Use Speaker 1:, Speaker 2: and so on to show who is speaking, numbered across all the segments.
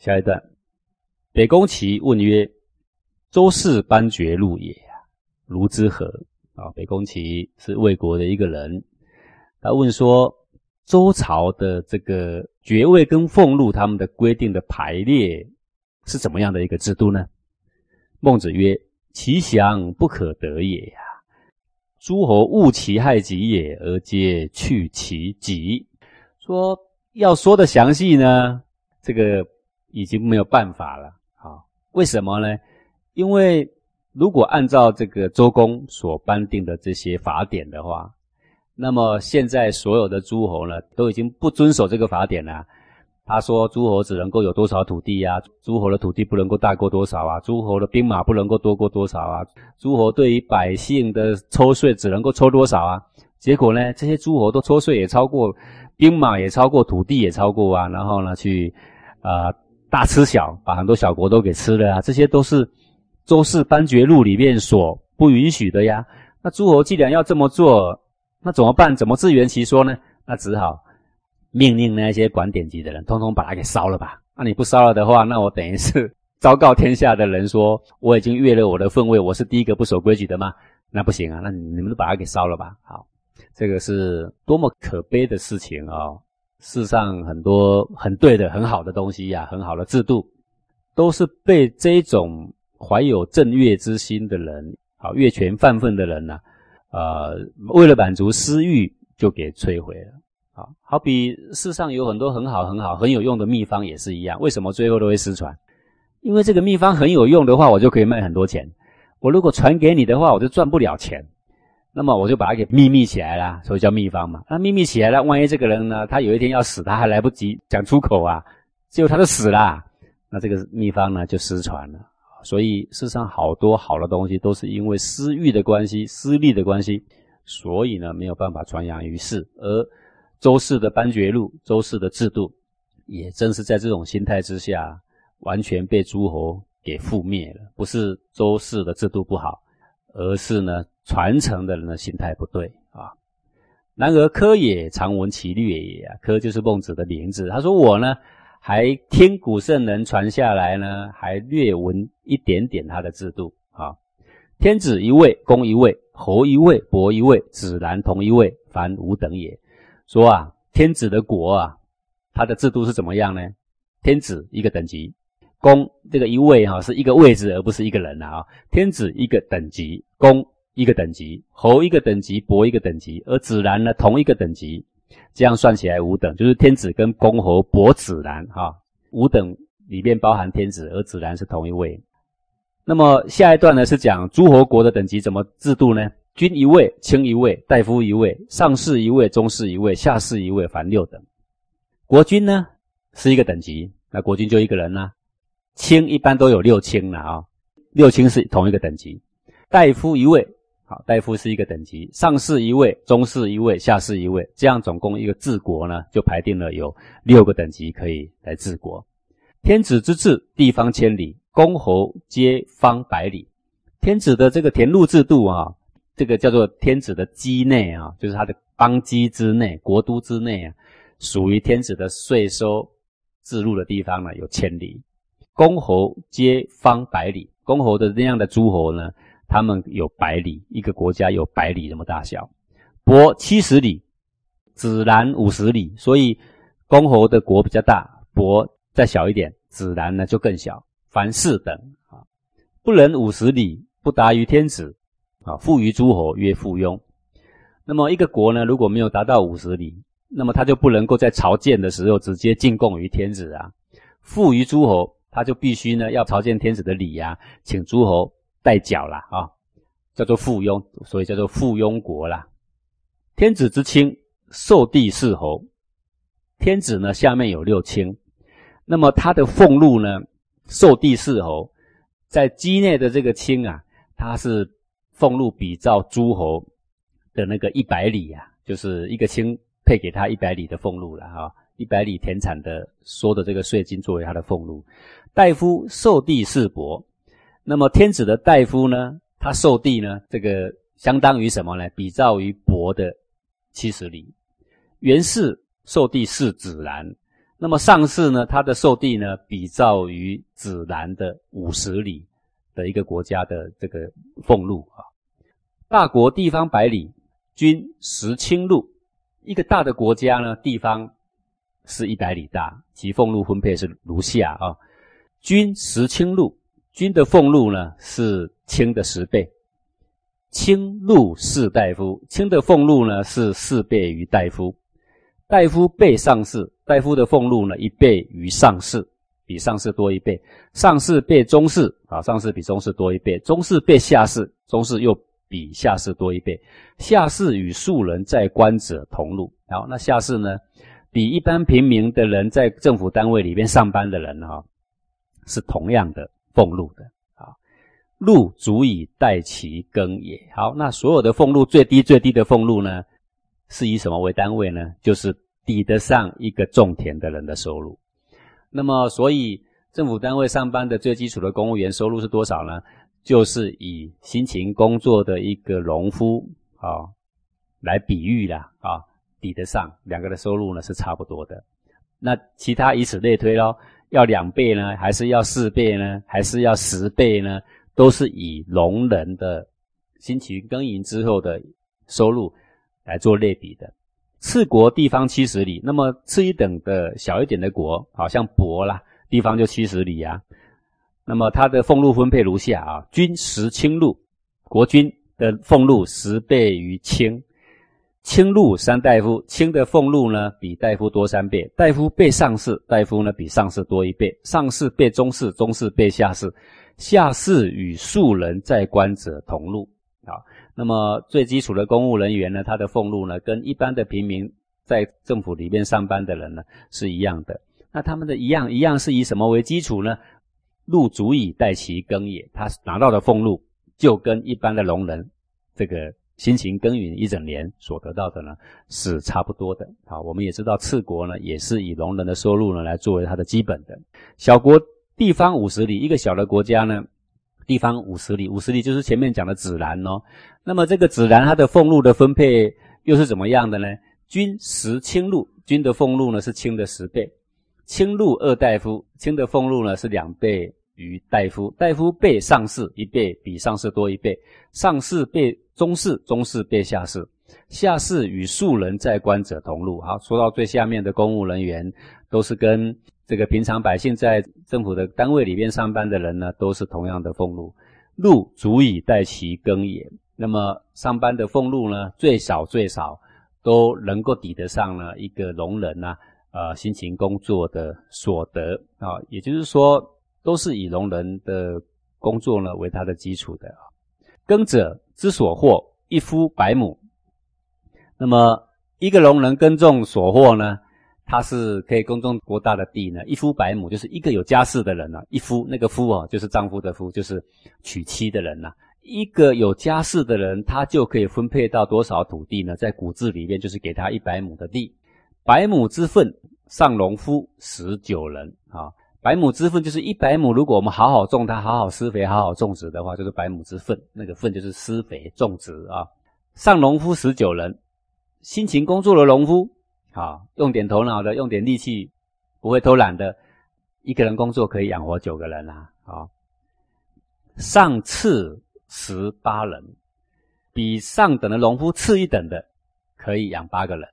Speaker 1: 下一段，北宫齐问曰：“周氏班爵禄也如之何？”啊，北宫齐是魏国的一个人，他问说：“周朝的这个爵位跟俸禄，他们的规定的排列是怎么样的一个制度呢？”孟子曰：“其祥不可得也呀！诸侯误其害己也，而皆去其己。”说要说的详细呢，这个。已经没有办法了，啊？为什么呢？因为如果按照这个周公所颁定的这些法典的话，那么现在所有的诸侯呢，都已经不遵守这个法典了。他说，诸侯只能够有多少土地啊？诸侯的土地不能够大过多少啊？诸侯的兵马不能够多过多少啊？诸侯对于百姓的抽税只能够抽多少啊？结果呢，这些诸侯都抽税也超过，兵马也超过，土地也超过啊，然后呢，去啊。大吃小，把很多小国都给吃了啊！这些都是周氏班爵录里面所不允许的呀。那诸侯既然要这么做，那怎么办？怎么自圆其说呢？那只好命令那些管典籍的人，通通把它给烧了吧。那你不烧了的话，那我等于是昭告天下的人说，我已经越了我的分位，我是第一个不守规矩的吗？那不行啊！那你们都把它给烧了吧。好，这个是多么可悲的事情啊！世上很多很对的、很好的东西呀，很好的制度，都是被这种怀有正月之心的人，啊，越权犯愤的人呢，呃，为了满足私欲，就给摧毁了。啊，好比世上有很多很好、很好、很有用的秘方也是一样，为什么最后都会失传？因为这个秘方很有用的话，我就可以卖很多钱。我如果传给你的话，我就赚不了钱。那么我就把它给秘密起来了，所以叫秘方嘛。那秘密起来了，万一这个人呢，他有一天要死，他还来不及讲出口啊，结果他就死了，那这个秘方呢就失传了。所以世上好多好的东西都是因为私欲的关系、私利的关系，所以呢没有办法传扬于世。而周氏的班爵禄、周氏的制度，也正是在这种心态之下，完全被诸侯给覆灭了。不是周氏的制度不好，而是呢。传承的人的心态不对啊。然而科也常闻其略也啊，科就是孟子的名字。他说我呢，还听古圣人传下来呢，还略闻一点点他的制度啊。天子一位，公一位，侯一位，伯一位，子男同一位，凡五等也。说啊，天子的国啊，他的制度是怎么样呢？天子一个等级，公这个一位哈是一个位置，而不是一个人啊。天子一个等级，公。一个等级，侯一个等级，伯一个等级，而子然呢同一个等级，这样算起来五等，就是天子跟公侯伯子然哈，五等里面包含天子，而子然是同一位。那么下一段呢是讲诸侯国的等级怎么制度呢？君一位，卿一位，大夫一位，上士一位，中士一位，下士一位，凡六等。国君呢是一个等级，那国君就一个人呢。卿一般都有六卿了啊，六卿是同一个等级，大夫一位。好，大夫是一个等级，上士一位，中士一位，下士一位，这样总共一个治国呢，就排定了有六个等级可以来治国。天子之治，地方千里，公侯皆方百里。天子的这个田禄制度啊，这个叫做天子的畿内啊，就是他的邦畿之内、国都之内啊，属于天子的税收自入的地方呢，有千里。公侯皆方百里，公侯的那样的诸侯呢？他们有百里，一个国家有百里那么大小，伯七十里，子然五十里，所以公侯的国比较大，伯再小一点，子然呢就更小。凡四等啊，不能五十里，不达于天子啊，富于诸侯曰附庸。那么一个国呢，如果没有达到五十里，那么他就不能够在朝见的时候直接进贡于天子啊。富于诸侯，他就必须呢要朝见天子的礼呀，请诸侯。代缴了啊，叫做附庸，所以叫做附庸国啦。天子之亲，受地四侯。天子呢，下面有六卿，那么他的俸禄呢，受地四侯，在畿内的这个卿啊，他是俸禄比照诸侯的那个一百里啊，就是一个卿配给他一百里的俸禄了哈，一百里田产的收的这个税金作为他的俸禄。大夫受地四伯。那么天子的大夫呢？他受地呢？这个相当于什么呢？比照于伯的七十里。元氏受地是子然，那么上士呢，他的受地呢，比照于指南的五十里的一个国家的这个俸禄啊。大国地方百里，均十顷禄。一个大的国家呢，地方是一百里大，其俸禄分配是如下啊：均十顷禄，均的俸禄呢是卿的十倍。卿禄士大夫，卿的俸禄呢是四倍于大夫，大夫倍上士，大夫的俸禄呢一倍于上士，比上士多一倍。上士倍中士啊，上士比中士多一倍。中士倍下士，中士又比下士多一倍。下士与庶人在官者同禄。好，那下士呢，比一般平民的人在政府单位里面上班的人哈，是同样的俸禄的啊。禄足以代其耕也。好，那所有的俸禄最低最低的俸禄呢，是以什么为单位呢？就是抵得上一个种田的人的收入。那么，所以政府单位上班的最基础的公务员收入是多少呢？就是以辛勤工作的一个农夫啊来比喻啦啊，抵得上两个的收入呢是差不多的。那其他以此类推咯，要两倍呢，还是要四倍呢，还是要十倍呢？都是以农人的辛勤耕耘之后的收入来做类比的。次国地方七十里，那么次一等的小一点的国，好像伯啦，地方就七十里啊。那么它的俸禄分配如下啊：均十轻禄，国君的俸禄十倍于卿。卿禄三大夫，卿的俸禄呢比大夫多三倍，大夫倍上士，大夫呢比上士多一倍，上士倍中士，中士倍下士。下士与庶人在官者同禄啊，那么最基础的公务人员呢，他的俸禄呢，跟一般的平民在政府里面上班的人呢是一样的。那他们的一样一样是以什么为基础呢？禄足以代其耕也，他拿到的俸禄就跟一般的农人这个辛勤耕耘一整年所得到的呢是差不多的。好，我们也知道次国呢也是以农人的收入呢来作为它的基本的，小国。地方五十里，一个小的国家呢，地方五十里，五十里就是前面讲的子兰哦。那么这个子兰它的俸禄的分配又是怎么样的呢？均十卿禄，均的俸禄呢是卿的十倍，卿禄二大夫，卿的俸禄呢是两倍于大夫，大夫倍上士一倍，比上士多一倍，上士倍中士，中士倍下士，下士与庶人在官者同禄。好，说到最下面的公务人员，都是跟。这个平常百姓在政府的单位里面上班的人呢，都是同样的俸禄，禄足以待其耕也。那么上班的俸禄呢，最少最少都能够抵得上呢一个农人呐，呃，辛勤工作的所得啊。也就是说，都是以农人的工作呢为他的基础的。耕者之所获，一夫百亩。那么一个农人耕种所获呢？他是可以耕种多大的地呢？一夫百亩，就是一个有家室的人呢。一夫那个夫啊，就是丈夫的夫，就是娶妻的人呐。一个有家室的人，他就可以分配到多少土地呢？在古字里面，就是给他一百亩的地。百亩之分，上农夫十九人啊。百亩之分就是一百亩，如果我们好好种它，好好施肥，好好种植的话，就是百亩之分。那个粪就是施肥种植啊。上农夫十九人，辛勤工作的农夫。好，用点头脑的，用点力气，不会偷懒的，一个人工作可以养活九个人啊！好，上次十八人，比上等的农夫次一等的，可以养八个人；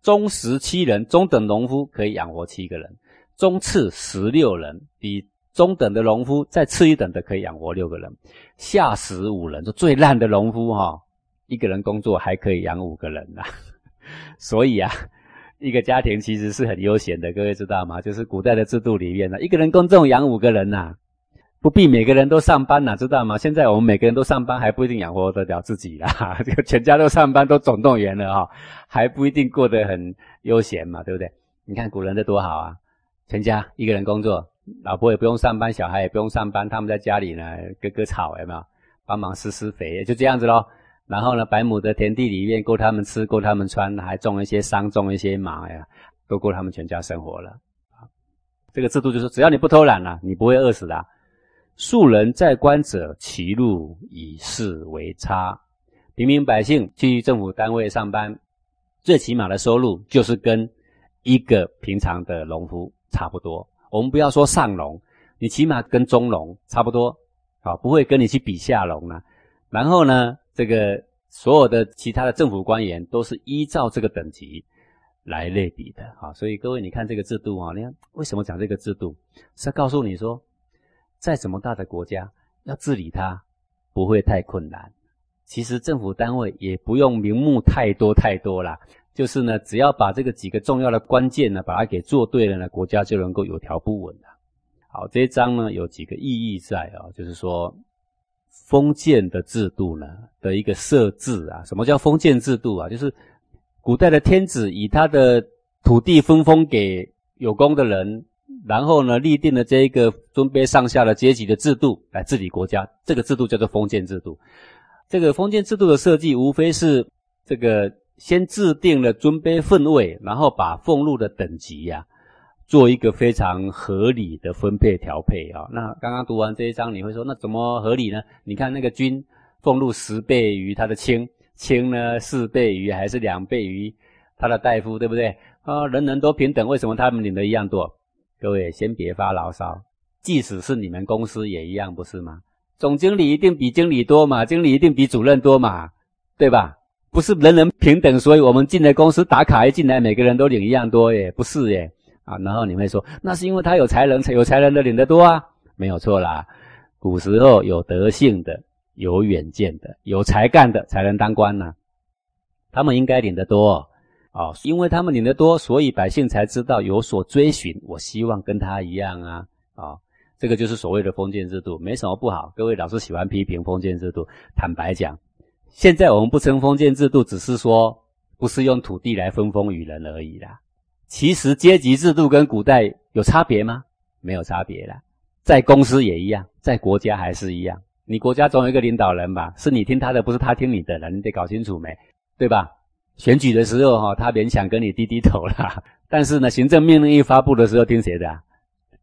Speaker 1: 中十七人，中等农夫可以养活七个人；中次十六人，比中等的农夫再次一等的可以养活六个人；下十五人，就最烂的农夫哈，一个人工作还可以养五个人呐！所以啊。一个家庭其实是很悠闲的，各位知道吗？就是古代的制度里面呢，一个人工作养五个人呐，不必每个人都上班呐，知道吗？现在我们每个人都上班，还不一定养活得了自己啦。这 个全家都上班，都总动员了哈，还不一定过得很悠闲嘛，对不对？你看古人的多好啊，全家一个人工作，老婆也不用上班，小孩也不用上班，他们在家里呢割割草，有没有？帮忙施施肥，就这样子咯。然后呢，百亩的田地里面够他们吃，够他们穿，还种一些桑，种一些麻呀，都够他们全家生活了。这个制度就是，只要你不偷懒了，你不会饿死的。庶人在官者，其禄以是为差。平民百姓去政府单位上班，最起码的收入就是跟一个平常的农夫差不多。我们不要说上龙，你起码跟中龙差不多，啊，不会跟你去比下农了。然后呢，这个所有的其他的政府官员都是依照这个等级来类比的，啊，所以各位你看这个制度啊，你看为什么讲这个制度，是要告诉你说，再怎么大的国家要治理它不会太困难。其实政府单位也不用名目太多太多啦，就是呢，只要把这个几个重要的关键呢，把它给做对了呢，国家就能够有条不紊的。好，这一章呢有几个意义在啊，就是说封建的制度呢的一个设置啊，什么叫封建制度啊？就是古代的天子以他的土地分封给有功的人，然后呢立定了这一个尊卑上下的阶级的制度来治理国家，这个制度叫做封建制度。这个封建制度的设计，无非是这个先制定了尊卑分位，然后把俸禄的等级呀，做一个非常合理的分配调配啊。那刚刚读完这一章，你会说，那怎么合理呢？你看那个君俸禄十倍于他的卿，卿呢四倍于还是两倍于他的大夫，对不对？啊，人人都平等，为什么他们领的一样多？各位先别发牢骚，即使是你们公司也一样，不是吗？总经理一定比经理多嘛，经理一定比主任多嘛，对吧？不是人人平等，所以我们进了公司打卡一进来，每个人都领一样多耶，不是耶啊？然后你会说，那是因为他有才能，有才能的领得多啊？没有错啦，古时候有德性的、有远见的、有才干的才能当官呐，他们应该领得多哦，因为他们领得多，所以百姓才知道有所追寻。我希望跟他一样啊，啊。这个就是所谓的封建制度，没什么不好。各位老师喜欢批评封建制度，坦白讲，现在我们不称封建制度，只是说不是用土地来分封于人而已啦。其实阶级制度跟古代有差别吗？没有差别啦，在公司也一样，在国家还是一样。你国家总有一个领导人吧？是你听他的，不是他听你的了，你得搞清楚没？对吧？选举的时候哈，他勉强跟你低低头啦。但是呢，行政命令一发布的时候，听谁的？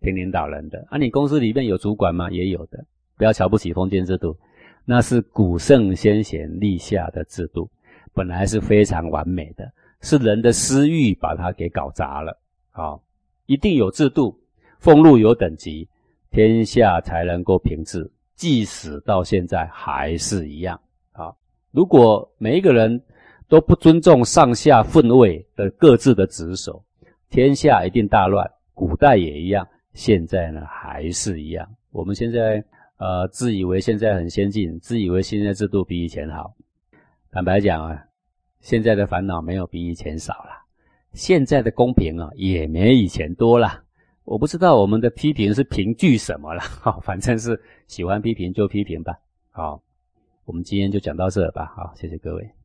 Speaker 1: 听领导人的啊，你公司里面有主管吗？也有的，不要瞧不起封建制度，那是古圣先贤立下的制度，本来是非常完美的，是人的私欲把它给搞砸了。好，一定有制度，俸禄有等级，天下才能够平治，即使到现在还是一样。好，如果每一个人都不尊重上下分位的各自的职守，天下一定大乱。古代也一样。现在呢还是一样，我们现在呃自以为现在很先进，自以为现在制度比以前好。坦白讲啊，现在的烦恼没有比以前少了，现在的公平啊也没以前多了。我不知道我们的批评是凭据什么了，好，反正是喜欢批评就批评吧。好，我们今天就讲到这吧。好，谢谢各位。